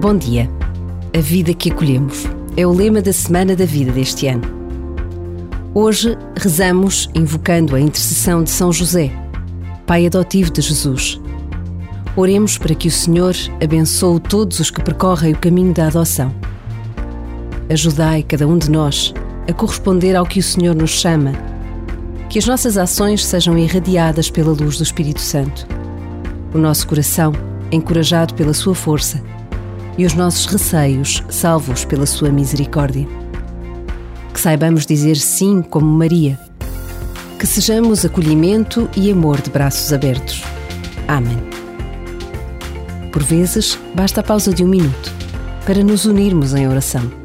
Bom dia. A vida que acolhemos é o lema da Semana da Vida deste ano. Hoje rezamos invocando a intercessão de São José, pai adotivo de Jesus. Oremos para que o Senhor abençoe todos os que percorrem o caminho da adoção. Ajudai cada um de nós a corresponder ao que o Senhor nos chama, que as nossas ações sejam irradiadas pela luz do Espírito Santo. O nosso coração, encorajado pela sua força, e os nossos receios, salvos pela sua misericórdia. Que saibamos dizer sim como Maria. Que sejamos acolhimento e amor de braços abertos. Amém. Por vezes, basta a pausa de um minuto para nos unirmos em oração